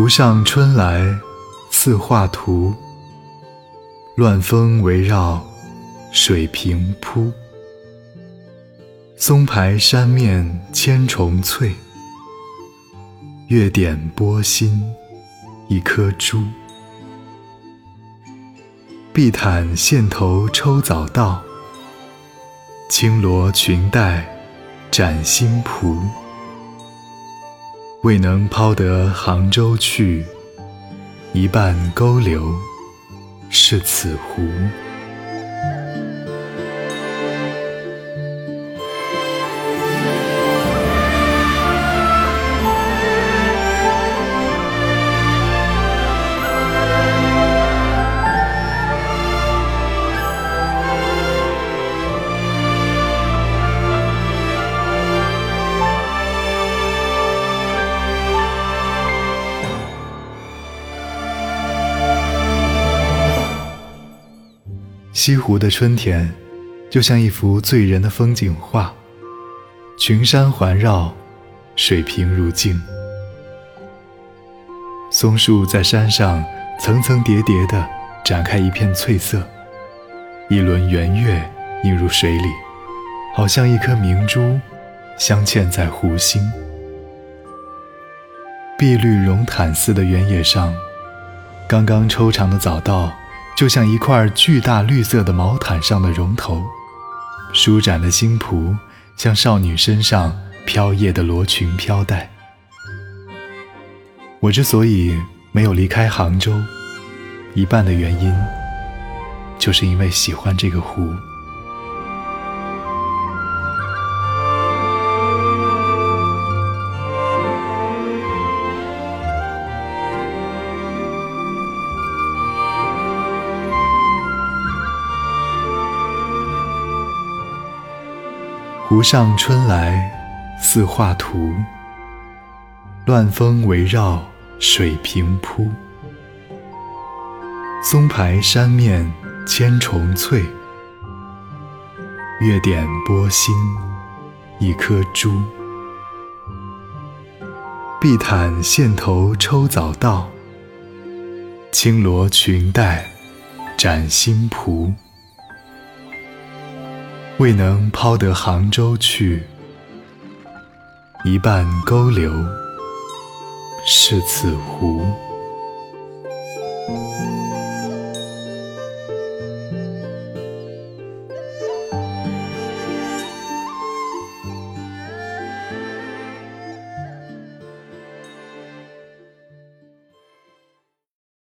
湖上春来似画图，乱峰围绕水平铺。松排山面千重翠，月点波心一颗珠。碧毯线头抽早稻，轻罗裙带展新蒲。未能抛得杭州去，一半勾留是此湖。西湖的春天，就像一幅醉人的风景画。群山环绕，水平如镜。松树在山上层层叠叠地展开一片翠色，一轮圆月映入水里，好像一颗明珠镶嵌在湖心。碧绿绒毯似的原野上，刚刚抽长的早稻。就像一块巨大绿色的毛毯上的绒头，舒展的新蒲像少女身上飘曳的罗裙飘带。我之所以没有离开杭州，一半的原因，就是因为喜欢这个湖。湖上春来似画图，乱峰围绕水平铺。松排山面千重翠，月点波心一颗珠。碧毯线头抽早稻，轻罗裙带展新蒲。未能抛得杭州去，一半勾留是此湖。